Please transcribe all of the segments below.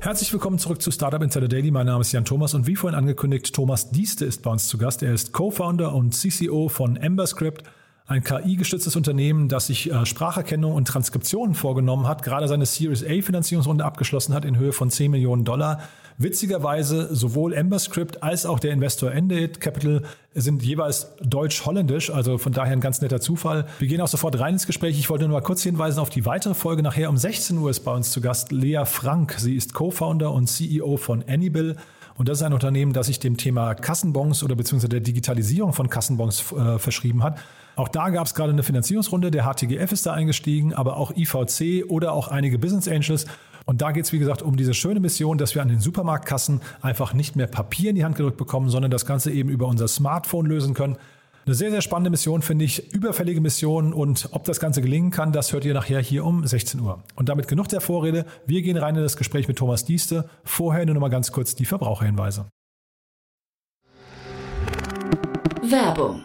Herzlich willkommen zurück zu Startup Insider Daily. Mein Name ist Jan Thomas und wie vorhin angekündigt, Thomas Dieste ist bei uns zu Gast. Er ist Co-Founder und CCO von EmberScript, ein KI-gestütztes Unternehmen, das sich äh, Spracherkennung und Transkription vorgenommen hat, gerade seine Series A Finanzierungsrunde abgeschlossen hat in Höhe von 10 Millionen Dollar. Witzigerweise sowohl EmberScript als auch der Investor Endate Capital sind jeweils deutsch-holländisch, also von daher ein ganz netter Zufall. Wir gehen auch sofort rein ins Gespräch. Ich wollte nur mal kurz hinweisen auf die weitere Folge. Nachher um 16 Uhr ist bei uns zu Gast Lea Frank. Sie ist Co-Founder und CEO von Anybill. Und das ist ein Unternehmen, das sich dem Thema Kassenbons oder beziehungsweise der Digitalisierung von Kassenbons äh, verschrieben hat. Auch da gab es gerade eine Finanzierungsrunde. Der HTGF ist da eingestiegen, aber auch IVC oder auch einige Business Angels. Und da geht es, wie gesagt, um diese schöne Mission, dass wir an den Supermarktkassen einfach nicht mehr Papier in die Hand gedrückt bekommen, sondern das Ganze eben über unser Smartphone lösen können. Eine sehr, sehr spannende Mission, finde ich. Überfällige Mission. Und ob das Ganze gelingen kann, das hört ihr nachher hier um 16 Uhr. Und damit genug der Vorrede. Wir gehen rein in das Gespräch mit Thomas Dieste. Vorher nur noch mal ganz kurz die Verbraucherhinweise. Werbung.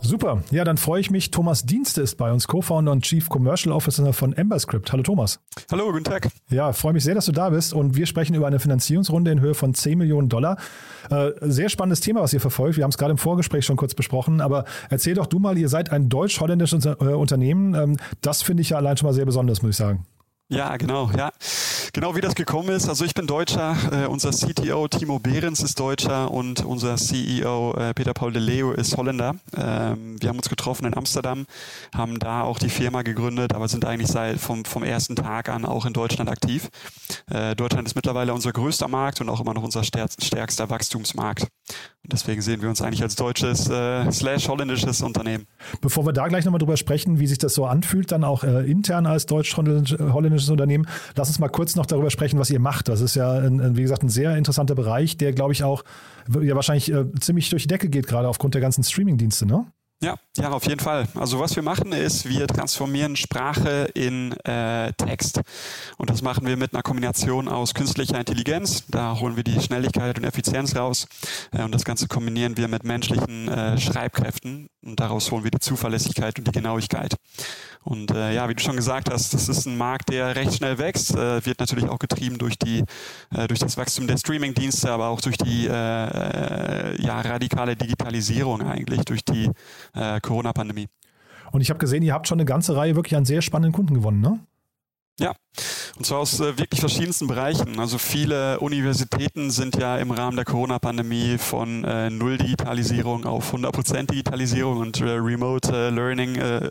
Super. Ja, dann freue ich mich. Thomas Dienste ist bei uns, Co-Founder und Chief Commercial Officer von EmberScript. Hallo Thomas. Hallo, guten Tag. Ja, freue mich sehr, dass du da bist und wir sprechen über eine Finanzierungsrunde in Höhe von 10 Millionen Dollar. Äh, sehr spannendes Thema, was ihr verfolgt. Wir haben es gerade im Vorgespräch schon kurz besprochen, aber erzähl doch du mal, ihr seid ein deutsch-holländisches äh, Unternehmen. Ähm, das finde ich ja allein schon mal sehr besonders, muss ich sagen. Ja, genau, ja. Genau wie das gekommen ist. Also ich bin Deutscher, äh, unser CTO Timo Behrens ist Deutscher und unser CEO äh, Peter Paul de Leo ist Holländer. Ähm, wir haben uns getroffen in Amsterdam, haben da auch die Firma gegründet, aber sind eigentlich seit vom, vom ersten Tag an auch in Deutschland aktiv. Äh, Deutschland ist mittlerweile unser größter Markt und auch immer noch unser stärkster Wachstumsmarkt. Deswegen sehen wir uns eigentlich als deutsches äh, slash holländisches Unternehmen. Bevor wir da gleich nochmal drüber sprechen, wie sich das so anfühlt, dann auch äh, intern als deutsch-holländisches Unternehmen, lass uns mal kurz noch darüber sprechen, was ihr macht. Das ist ja, ein, wie gesagt, ein sehr interessanter Bereich, der, glaube ich, auch ja wahrscheinlich äh, ziemlich durch die Decke geht, gerade aufgrund der ganzen Streaming-Dienste, ne? Ja, ja, auf jeden Fall. Also was wir machen ist, wir transformieren Sprache in äh, Text. Und das machen wir mit einer Kombination aus künstlicher Intelligenz. Da holen wir die Schnelligkeit und Effizienz raus. Äh, und das Ganze kombinieren wir mit menschlichen äh, Schreibkräften. Und daraus holen wir die Zuverlässigkeit und die Genauigkeit. Und äh, ja, wie du schon gesagt hast, das ist ein Markt, der recht schnell wächst, äh, wird natürlich auch getrieben durch die äh, durch das Wachstum der Streaming-Dienste, aber auch durch die äh, äh, ja, radikale Digitalisierung eigentlich, durch die äh, Corona-Pandemie. Und ich habe gesehen, ihr habt schon eine ganze Reihe wirklich an sehr spannenden Kunden gewonnen, ne? Ja, und zwar aus äh, wirklich verschiedensten Bereichen. Also viele Universitäten sind ja im Rahmen der Corona-Pandemie von äh, Null-Digitalisierung auf 100% Digitalisierung und äh, Remote äh, Learning äh,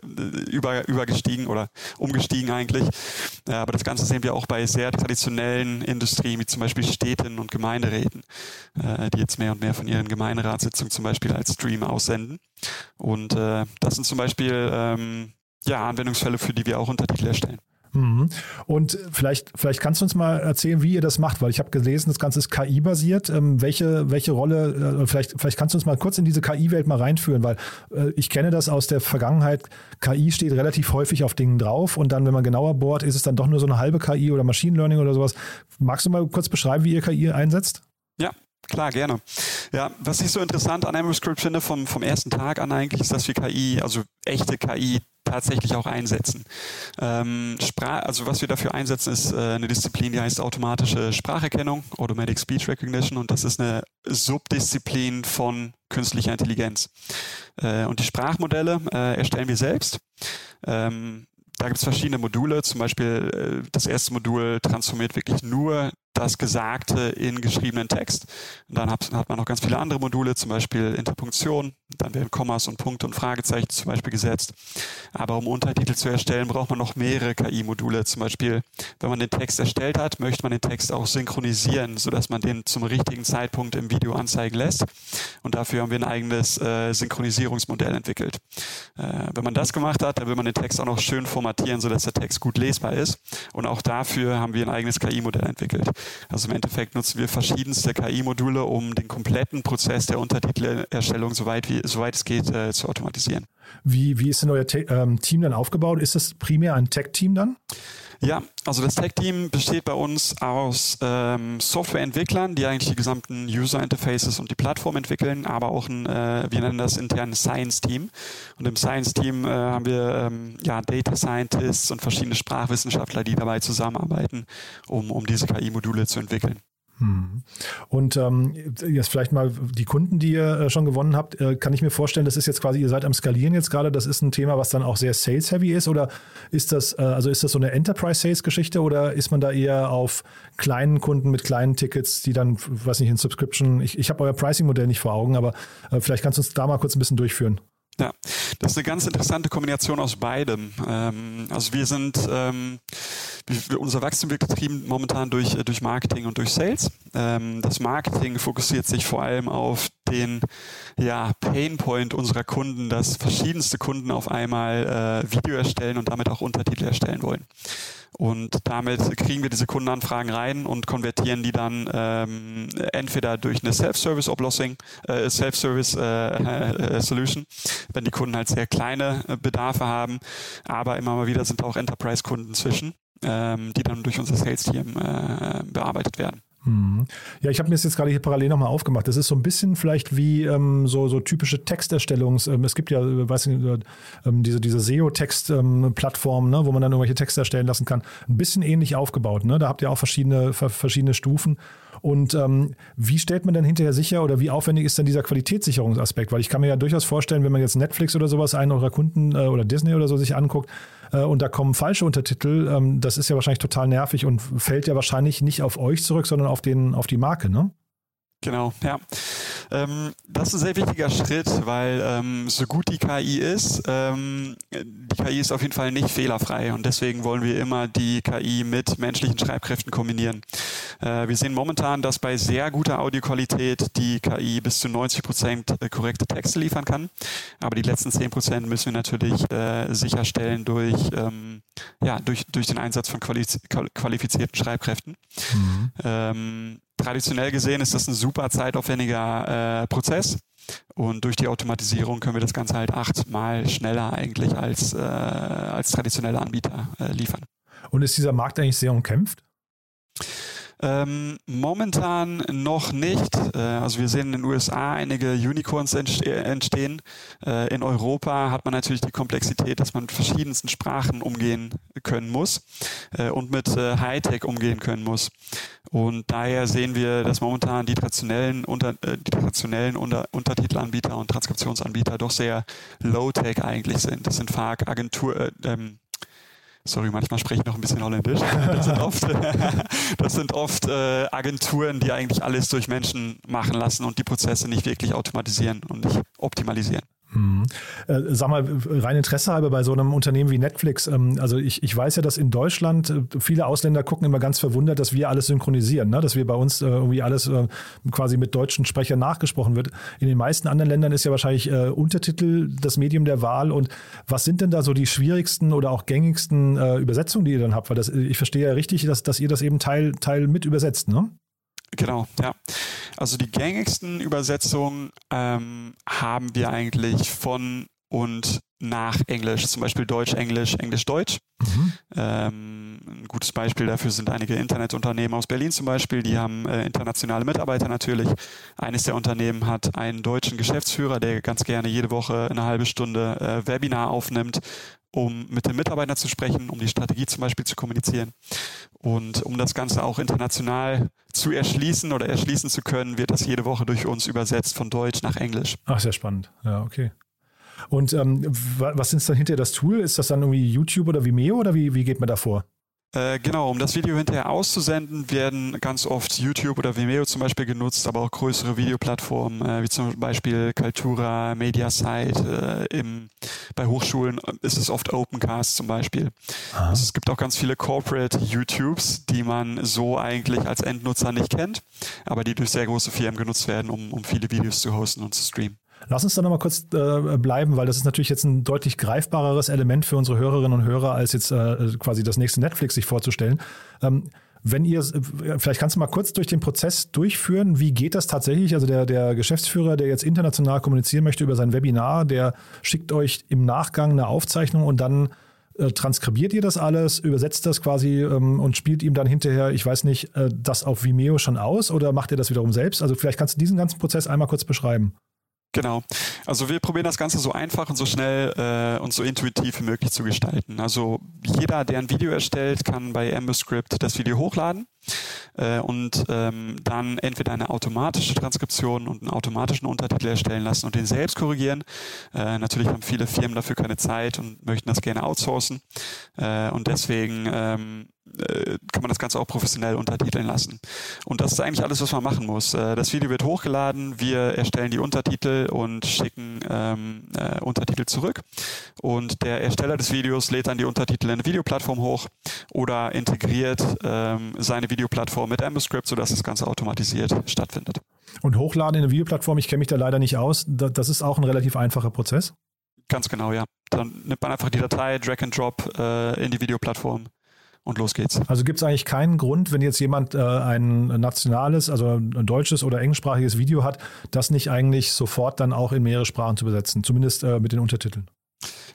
über, übergestiegen oder umgestiegen eigentlich. aber das Ganze sehen wir auch bei sehr traditionellen Industrien, wie zum Beispiel Städten und Gemeinderäten, äh, die jetzt mehr und mehr von ihren Gemeinderatssitzungen zum Beispiel als Stream aussenden. Und das sind zum Beispiel ähm, ja, Anwendungsfälle, für die wir auch Untertitel erstellen. Mhm. Und vielleicht, vielleicht kannst du uns mal erzählen, wie ihr das macht, weil ich habe gelesen, das Ganze ist KI-basiert. Ähm, welche, welche Rolle, äh, vielleicht, vielleicht kannst du uns mal kurz in diese KI-Welt mal reinführen, weil äh, ich kenne das aus der Vergangenheit. KI steht relativ häufig auf Dingen drauf und dann, wenn man genauer bohrt, ist es dann doch nur so eine halbe KI oder Machine Learning oder sowas. Magst du mal kurz beschreiben, wie ihr KI einsetzt? Ja, Klar, gerne. Ja, was ich so interessant an AmberScript finde vom, vom ersten Tag an eigentlich, ist, dass wir KI, also echte KI, tatsächlich auch einsetzen. Ähm, also was wir dafür einsetzen, ist äh, eine Disziplin, die heißt automatische Spracherkennung, Automatic Speech Recognition, und das ist eine Subdisziplin von künstlicher Intelligenz. Äh, und die Sprachmodelle äh, erstellen wir selbst. Ähm, da gibt es verschiedene Module, zum Beispiel äh, das erste Modul transformiert wirklich nur das Gesagte in geschriebenen Text. Und dann hat, hat, man noch ganz viele andere Module, zum Beispiel Interpunktion. Dann werden Kommas und Punkte und Fragezeichen zum Beispiel gesetzt. Aber um Untertitel zu erstellen, braucht man noch mehrere KI-Module. Zum Beispiel, wenn man den Text erstellt hat, möchte man den Text auch synchronisieren, sodass man den zum richtigen Zeitpunkt im Video anzeigen lässt. Und dafür haben wir ein eigenes äh, Synchronisierungsmodell entwickelt. Äh, wenn man das gemacht hat, dann will man den Text auch noch schön formatieren, sodass der Text gut lesbar ist. Und auch dafür haben wir ein eigenes KI-Modell entwickelt. Also im Endeffekt nutzen wir verschiedenste KI-Module, um den kompletten Prozess der Untertitelerstellung, soweit, wie, soweit es geht, äh, zu automatisieren. Wie, wie ist denn euer Te ähm, Team dann aufgebaut? Ist das primär ein Tech-Team dann? Ja, also das Tech-Team besteht bei uns aus ähm, Softwareentwicklern, die eigentlich die gesamten User-Interfaces und die Plattform entwickeln, aber auch ein, äh, wir nennen das intern Science-Team. Und im Science-Team äh, haben wir ähm, ja, Data Scientists und verschiedene Sprachwissenschaftler, die dabei zusammenarbeiten, um, um diese KI-Module zu entwickeln. Hm. Und ähm, jetzt vielleicht mal die Kunden, die ihr äh, schon gewonnen habt, äh, kann ich mir vorstellen, das ist jetzt quasi, ihr seid am Skalieren jetzt gerade, das ist ein Thema, was dann auch sehr sales-heavy ist oder ist das, äh, also ist das so eine Enterprise-Sales-Geschichte oder ist man da eher auf kleinen Kunden mit kleinen Tickets, die dann, weiß nicht, in Subscription, ich, ich habe euer Pricing-Modell nicht vor Augen, aber äh, vielleicht kannst du uns da mal kurz ein bisschen durchführen. Ja, das ist eine ganz interessante Kombination aus beidem. Ähm, also wir sind, ähm, unser Wachstum wird getrieben momentan durch, äh, durch Marketing und durch Sales. Ähm, das Marketing fokussiert sich vor allem auf den ja, Painpoint unserer Kunden, dass verschiedenste Kunden auf einmal äh, Video erstellen und damit auch Untertitel erstellen wollen. Und damit kriegen wir diese Kundenanfragen rein und konvertieren die dann ähm, entweder durch eine Self-Service-Oplossing, äh, Self-Service-Solution, äh, äh, wenn die Kunden halt sehr kleine äh, Bedarfe haben. Aber immer mal wieder sind auch Enterprise-Kunden zwischen, ähm, die dann durch unser Sales-Team äh, bearbeitet werden. Mhm. Ja, ich habe mir das jetzt gerade hier parallel nochmal aufgemacht. Das ist so ein bisschen vielleicht wie ähm, so, so typische Texterstellungs. Ähm, es gibt ja, äh, weiß nicht, äh, ähm, diese, diese SEO-Text-Plattform, ne, wo man dann irgendwelche Texte erstellen lassen kann. Ein bisschen ähnlich aufgebaut. Ne? Da habt ihr auch verschiedene, verschiedene Stufen. Und ähm, wie stellt man dann hinterher sicher oder wie aufwendig ist denn dieser Qualitätssicherungsaspekt? Weil ich kann mir ja durchaus vorstellen, wenn man jetzt Netflix oder sowas, einen eurer Kunden äh, oder Disney oder so sich anguckt, und da kommen falsche Untertitel, ähm, das ist ja wahrscheinlich total nervig und fällt ja wahrscheinlich nicht auf euch zurück, sondern auf, den, auf die Marke, ne? Genau, ja. Ähm, das ist ein sehr wichtiger Schritt, weil ähm, so gut die KI ist, ähm, die KI ist auf jeden Fall nicht fehlerfrei und deswegen wollen wir immer die KI mit menschlichen Schreibkräften kombinieren. Äh, wir sehen momentan, dass bei sehr guter Audioqualität die KI bis zu 90 Prozent äh, korrekte Texte liefern kann, aber die letzten 10 Prozent müssen wir natürlich äh, sicherstellen durch, ähm, ja, durch, durch den Einsatz von qualifizierten Schreibkräften. Mhm. Traditionell gesehen ist das ein super zeitaufwendiger äh, Prozess. Und durch die Automatisierung können wir das Ganze halt achtmal schneller eigentlich als, äh, als traditionelle Anbieter äh, liefern. Und ist dieser Markt eigentlich sehr umkämpft? Ähm, momentan noch nicht. Äh, also wir sehen in den USA einige Unicorns entste entstehen. Äh, in Europa hat man natürlich die Komplexität, dass man mit verschiedensten Sprachen umgehen können muss äh, und mit äh, Hightech umgehen können muss. Und daher sehen wir, dass momentan die traditionellen, unter, äh, die traditionellen unter, Untertitelanbieter und Transkriptionsanbieter doch sehr Low-Tech eigentlich sind. Das sind FARC, Agentur, äh, ähm, sorry, manchmal spreche ich noch ein bisschen Holländisch. Das sind oft, das sind oft äh, Agenturen, die eigentlich alles durch Menschen machen lassen und die Prozesse nicht wirklich automatisieren und nicht optimalisieren. Mhm. Äh, sag mal, rein Interesse halber bei so einem Unternehmen wie Netflix. Ähm, also ich, ich weiß ja, dass in Deutschland äh, viele Ausländer gucken immer ganz verwundert, dass wir alles synchronisieren, ne? dass wir bei uns äh, irgendwie alles äh, quasi mit deutschen Sprechern nachgesprochen wird. In den meisten anderen Ländern ist ja wahrscheinlich äh, Untertitel das Medium der Wahl. Und was sind denn da so die schwierigsten oder auch gängigsten äh, Übersetzungen, die ihr dann habt? Weil das, ich verstehe ja richtig, dass, dass ihr das eben Teil, Teil mit übersetzt, ne? Genau, ja. Also die gängigsten Übersetzungen ähm, haben wir eigentlich von und nach Englisch, zum Beispiel Deutsch, Englisch, Englisch, Deutsch. Mhm. Ähm, ein gutes Beispiel dafür sind einige Internetunternehmen aus Berlin zum Beispiel. Die haben äh, internationale Mitarbeiter natürlich. Eines der Unternehmen hat einen deutschen Geschäftsführer, der ganz gerne jede Woche eine halbe Stunde äh, Webinar aufnimmt, um mit den Mitarbeitern zu sprechen, um die Strategie zum Beispiel zu kommunizieren. Und um das Ganze auch international zu erschließen oder erschließen zu können, wird das jede Woche durch uns übersetzt von Deutsch nach Englisch. Ach, sehr spannend. Ja, okay. Und ähm, was ist dann hinter das Tool? Ist das dann irgendwie YouTube oder Vimeo oder wie, wie geht man da vor? Äh, genau, um das Video hinterher auszusenden, werden ganz oft YouTube oder Vimeo zum Beispiel genutzt, aber auch größere Videoplattformen, äh, wie zum Beispiel Kaltura, Mediasite. Äh, im, bei Hochschulen ist es oft Opencast zum Beispiel. Also es gibt auch ganz viele Corporate YouTubes, die man so eigentlich als Endnutzer nicht kennt, aber die durch sehr große Firmen genutzt werden, um, um viele Videos zu hosten und zu streamen. Lass uns da nochmal kurz äh, bleiben, weil das ist natürlich jetzt ein deutlich greifbareres Element für unsere Hörerinnen und Hörer, als jetzt äh, quasi das nächste Netflix sich vorzustellen. Ähm, wenn ihr, äh, vielleicht kannst du mal kurz durch den Prozess durchführen, wie geht das tatsächlich? Also der, der Geschäftsführer, der jetzt international kommunizieren möchte über sein Webinar, der schickt euch im Nachgang eine Aufzeichnung und dann äh, transkribiert ihr das alles, übersetzt das quasi ähm, und spielt ihm dann hinterher, ich weiß nicht, äh, das auf Vimeo schon aus oder macht ihr das wiederum selbst? Also vielleicht kannst du diesen ganzen Prozess einmal kurz beschreiben. Genau. Also wir probieren das Ganze so einfach und so schnell äh, und so intuitiv wie möglich zu gestalten. Also jeder, der ein Video erstellt, kann bei AmberScript das Video hochladen äh, und ähm, dann entweder eine automatische Transkription und einen automatischen Untertitel erstellen lassen und den selbst korrigieren. Äh, natürlich haben viele Firmen dafür keine Zeit und möchten das gerne outsourcen. Äh, und deswegen ähm, äh, kann man das Ganze auch professionell untertiteln lassen. Und das ist eigentlich alles, was man machen muss. Äh, das Video wird hochgeladen, wir erstellen die Untertitel und schicken ähm, äh, Untertitel zurück. Und der Ersteller des Videos lädt dann die Untertitel in eine Videoplattform hoch oder integriert ähm, seine Videoplattform mit AmberScript, sodass das Ganze automatisiert stattfindet. Und hochladen in eine Videoplattform, ich kenne mich da leider nicht aus, das ist auch ein relativ einfacher Prozess. Ganz genau, ja. Dann nimmt man einfach die Datei, Drag and Drop äh, in die Videoplattform und los geht's. Also gibt es eigentlich keinen Grund, wenn jetzt jemand äh, ein nationales, also ein deutsches oder englischsprachiges Video hat, das nicht eigentlich sofort dann auch in mehrere Sprachen zu besetzen, zumindest äh, mit den Untertiteln.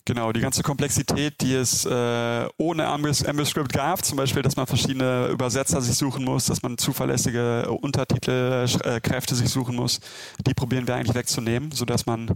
Genau, die ganze Komplexität, die es äh, ohne AmberScript gab, zum Beispiel, dass man verschiedene Übersetzer sich suchen muss, dass man zuverlässige Untertitelkräfte sich suchen muss, die probieren wir eigentlich wegzunehmen, sodass man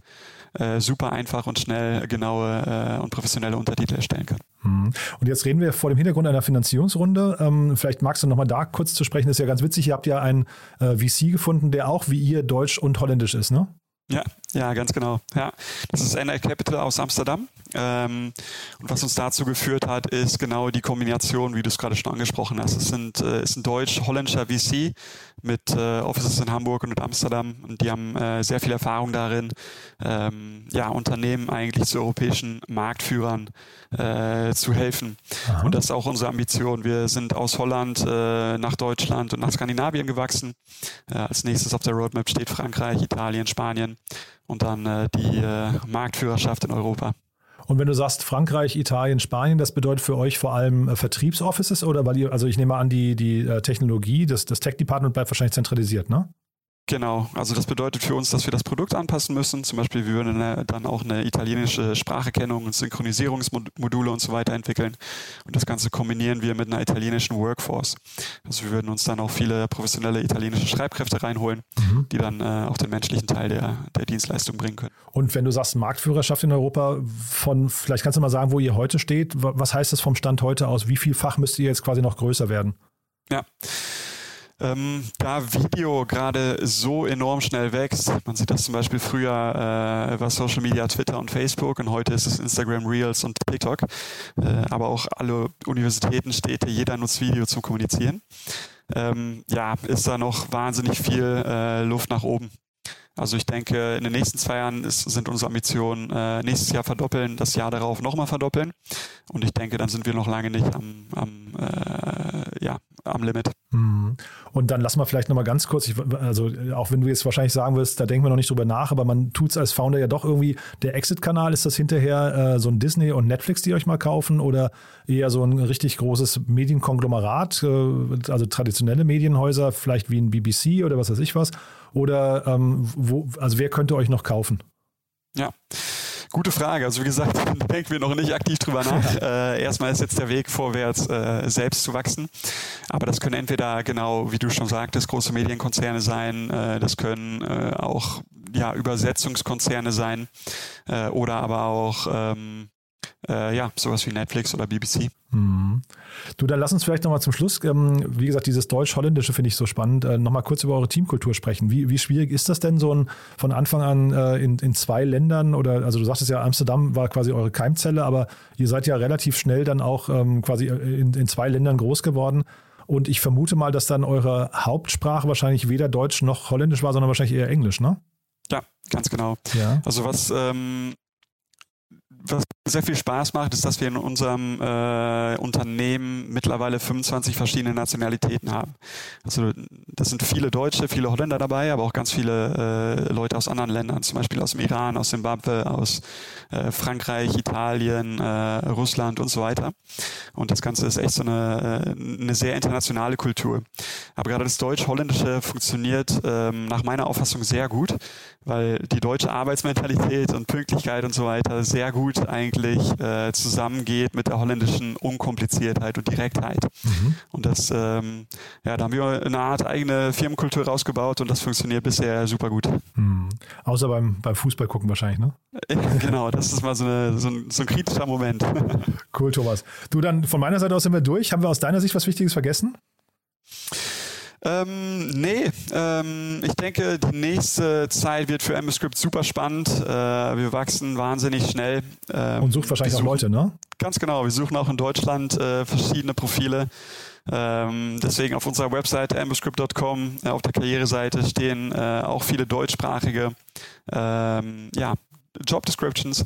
äh, super einfach und schnell genaue äh, und professionelle Untertitel erstellen kann. Mhm. Und jetzt reden wir vor dem Hintergrund einer Finanzierungsrunde. Ähm, vielleicht magst du nochmal da kurz zu sprechen. Das ist ja ganz witzig. Ihr habt ja einen äh, VC gefunden, der auch wie ihr deutsch und holländisch ist, ne? Ja, ja, ganz genau. Ja, das ist NL Capital aus Amsterdam. Ähm, und was uns dazu geführt hat, ist genau die Kombination, wie du es gerade schon angesprochen hast. Es sind, äh, ist ein deutsch-holländischer VC mit äh, Offices in Hamburg und in Amsterdam und die haben äh, sehr viel Erfahrung darin, ähm, ja, Unternehmen eigentlich zu europäischen Marktführern äh, zu helfen. Aha. Und das ist auch unsere Ambition. Wir sind aus Holland äh, nach Deutschland und nach Skandinavien gewachsen. Äh, als nächstes auf der Roadmap steht Frankreich, Italien, Spanien und dann äh, die äh, Marktführerschaft in Europa. Und wenn du sagst Frankreich, Italien, Spanien, das bedeutet für euch vor allem äh, Vertriebsoffices oder weil ihr, also ich nehme an, die, die äh, Technologie, das, das Tech-Department bleibt wahrscheinlich zentralisiert, ne? Genau, also das bedeutet für uns, dass wir das Produkt anpassen müssen. Zum Beispiel, wir würden dann auch eine italienische Spracherkennung und Synchronisierungsmodule und so weiter entwickeln. Und das Ganze kombinieren wir mit einer italienischen Workforce. Also wir würden uns dann auch viele professionelle italienische Schreibkräfte reinholen, mhm. die dann äh, auch den menschlichen Teil der, der Dienstleistung bringen können. Und wenn du sagst Marktführerschaft in Europa, von vielleicht kannst du mal sagen, wo ihr heute steht. Was heißt das vom Stand heute aus? Wie vielfach müsst ihr jetzt quasi noch größer werden? Ja. Ähm, da Video gerade so enorm schnell wächst, man sieht das zum Beispiel früher äh, war Social Media Twitter und Facebook und heute ist es Instagram Reels und TikTok, äh, aber auch alle Universitäten, Städte, jeder nutzt Video zum Kommunizieren. Ähm, ja, ist da noch wahnsinnig viel äh, Luft nach oben. Also ich denke, in den nächsten zwei Jahren ist, sind unsere Ambitionen äh, nächstes Jahr verdoppeln, das Jahr darauf nochmal verdoppeln. Und ich denke, dann sind wir noch lange nicht am, am, äh, ja, am Limit. Mhm. Und dann lassen wir vielleicht nochmal ganz kurz, ich, also auch wenn du jetzt wahrscheinlich sagen wirst, da denken wir noch nicht drüber nach, aber man tut es als Founder ja doch irgendwie, der Exit-Kanal, ist das hinterher äh, so ein Disney und Netflix, die euch mal kaufen oder eher so ein richtig großes Medienkonglomerat, äh, also traditionelle Medienhäuser, vielleicht wie ein BBC oder was weiß ich was? Oder ähm, wo, also wer könnte euch noch kaufen? Ja. Gute Frage. Also wie gesagt, denken wir noch nicht aktiv drüber nach. Äh, erstmal ist jetzt der Weg vorwärts, äh, selbst zu wachsen. Aber das können entweder genau, wie du schon sagtest, große Medienkonzerne sein. Äh, das können äh, auch ja, Übersetzungskonzerne sein äh, oder aber auch ähm, äh, ja, sowas wie Netflix oder BBC. Hm. Du, dann lass uns vielleicht nochmal zum Schluss, ähm, wie gesagt, dieses Deutsch-Holländische finde ich so spannend, äh, nochmal kurz über eure Teamkultur sprechen. Wie, wie schwierig ist das denn so ein, von Anfang an äh, in, in zwei Ländern oder, also du sagtest ja, Amsterdam war quasi eure Keimzelle, aber ihr seid ja relativ schnell dann auch ähm, quasi in, in zwei Ländern groß geworden. Und ich vermute mal, dass dann eure Hauptsprache wahrscheinlich weder Deutsch noch Holländisch war, sondern wahrscheinlich eher Englisch, ne? Ja, ganz genau. Ja. Also was ähm, was sehr viel Spaß macht, ist, dass wir in unserem äh, Unternehmen mittlerweile 25 verschiedene Nationalitäten haben. Also das sind viele Deutsche, viele Holländer dabei, aber auch ganz viele äh, Leute aus anderen Ländern, zum Beispiel aus dem Iran, aus Zimbabwe, aus äh, Frankreich, Italien, äh, Russland und so weiter. Und das Ganze ist echt so eine, äh, eine sehr internationale Kultur. Aber gerade das Deutsch-Holländische funktioniert ähm, nach meiner Auffassung sehr gut, weil die deutsche Arbeitsmentalität und Pünktlichkeit und so weiter sehr gut eigentlich äh, zusammengeht mit der holländischen Unkompliziertheit und Direktheit. Mhm. Und das, ähm, ja, da haben wir eine Art eigene Firmenkultur rausgebaut und das funktioniert bisher super gut. Mhm. Außer beim, beim Fußball gucken wahrscheinlich, ne? genau, das ist mal so, eine, so, ein, so ein kritischer Moment. cool, Thomas. Du, dann von meiner Seite aus sind wir durch. Haben wir aus deiner Sicht was Wichtiges vergessen? Ähm, nee, ähm, ich denke, die nächste Zeit wird für MScript super spannend. Äh, wir wachsen wahnsinnig schnell. Ähm, Und sucht wahrscheinlich suchen, auch Leute, ne? Ganz genau. Wir suchen auch in Deutschland äh, verschiedene Profile. Ähm, deswegen auf unserer Website ambuscript.com äh, auf der Karriereseite stehen äh, auch viele deutschsprachige ähm, ja, Job Descriptions.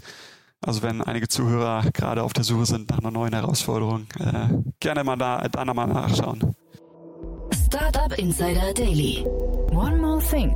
Also wenn einige Zuhörer gerade auf der Suche sind nach einer neuen Herausforderung, äh, gerne mal da, da nochmal nachschauen. Startup Insider Daily. One more thing.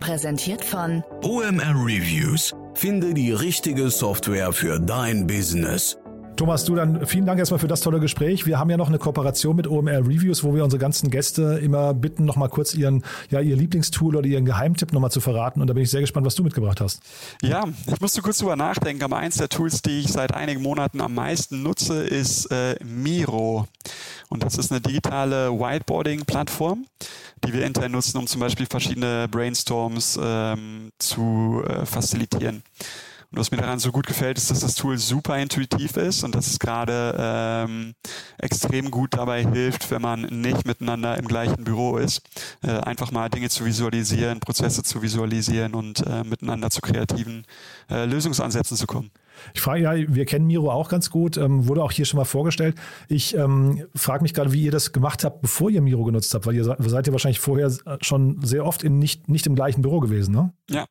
Präsentiert von OMR Reviews. Finde die richtige Software für dein Business. Thomas, du dann vielen Dank erstmal für das tolle Gespräch. Wir haben ja noch eine Kooperation mit OMR Reviews, wo wir unsere ganzen Gäste immer bitten, nochmal kurz ihren, ja, ihr Lieblingstool oder ihren Geheimtipp nochmal zu verraten. Und da bin ich sehr gespannt, was du mitgebracht hast. Ja, ich musste kurz drüber nachdenken, aber eins der Tools, die ich seit einigen Monaten am meisten nutze, ist äh, Miro. Und das ist eine digitale Whiteboarding-Plattform, die wir intern nutzen, um zum Beispiel verschiedene Brainstorms ähm, zu äh, facilitieren. Und was mir daran so gut gefällt, ist, dass das Tool super intuitiv ist und dass es gerade ähm, extrem gut dabei hilft, wenn man nicht miteinander im gleichen Büro ist, äh, einfach mal Dinge zu visualisieren, Prozesse zu visualisieren und äh, miteinander zu kreativen äh, Lösungsansätzen zu kommen. Ich frage ja, wir kennen Miro auch ganz gut, ähm, wurde auch hier schon mal vorgestellt. Ich ähm, frage mich gerade, wie ihr das gemacht habt, bevor ihr Miro genutzt habt, weil ihr seid ja wahrscheinlich vorher schon sehr oft in nicht, nicht im gleichen Büro gewesen, ne? Ja.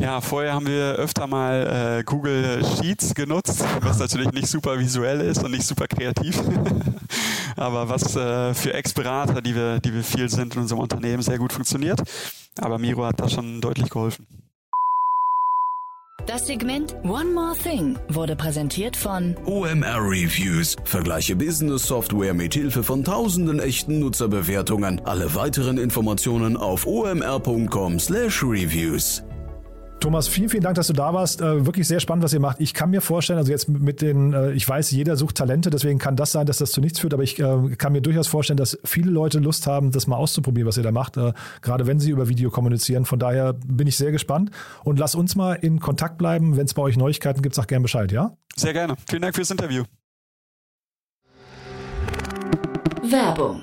Ja, vorher haben wir öfter mal äh, Google Sheets genutzt, was natürlich nicht super visuell ist und nicht super kreativ. Aber was äh, für Ex-Berater, die wir, die wir viel sind in unserem Unternehmen, sehr gut funktioniert. Aber Miro hat da schon deutlich geholfen. Das Segment One More Thing wurde präsentiert von OMR Reviews. Vergleiche Business Software mit Hilfe von tausenden echten Nutzerbewertungen. Alle weiteren Informationen auf omr.com/reviews. Thomas, vielen, vielen Dank, dass du da warst. Äh, wirklich sehr spannend, was ihr macht. Ich kann mir vorstellen, also jetzt mit den, äh, ich weiß, jeder sucht Talente, deswegen kann das sein, dass das zu nichts führt, aber ich äh, kann mir durchaus vorstellen, dass viele Leute Lust haben, das mal auszuprobieren, was ihr da macht, gerade wenn sie über Video kommunizieren. Von daher bin ich sehr gespannt und lass uns mal in Kontakt bleiben. Wenn es bei euch Neuigkeiten gibt, sag gerne Bescheid, ja? Sehr gerne. Vielen Dank fürs Interview. Werbung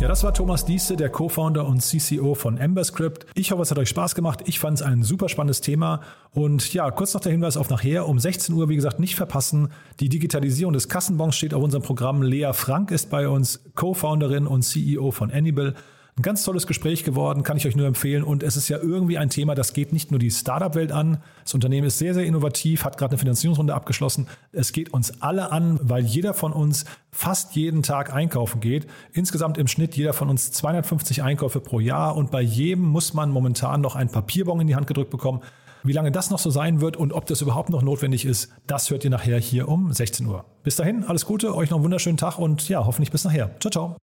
Ja, das war Thomas Dieste, der Co-Founder und CCO von Emberscript. Ich hoffe, es hat euch Spaß gemacht. Ich fand es ein super spannendes Thema. Und ja, kurz noch der Hinweis auf nachher. Um 16 Uhr, wie gesagt, nicht verpassen. Die Digitalisierung des Kassenbons steht auf unserem Programm. Lea Frank ist bei uns, Co-Founderin und CEO von Annibal. Ein ganz tolles Gespräch geworden, kann ich euch nur empfehlen. Und es ist ja irgendwie ein Thema, das geht nicht nur die Startup-Welt an. Das Unternehmen ist sehr, sehr innovativ, hat gerade eine Finanzierungsrunde abgeschlossen. Es geht uns alle an, weil jeder von uns fast jeden Tag einkaufen geht. Insgesamt im Schnitt jeder von uns 250 Einkäufe pro Jahr. Und bei jedem muss man momentan noch einen Papierbon in die Hand gedrückt bekommen. Wie lange das noch so sein wird und ob das überhaupt noch notwendig ist, das hört ihr nachher hier um 16 Uhr. Bis dahin, alles Gute, euch noch einen wunderschönen Tag und ja, hoffentlich bis nachher. Ciao, ciao.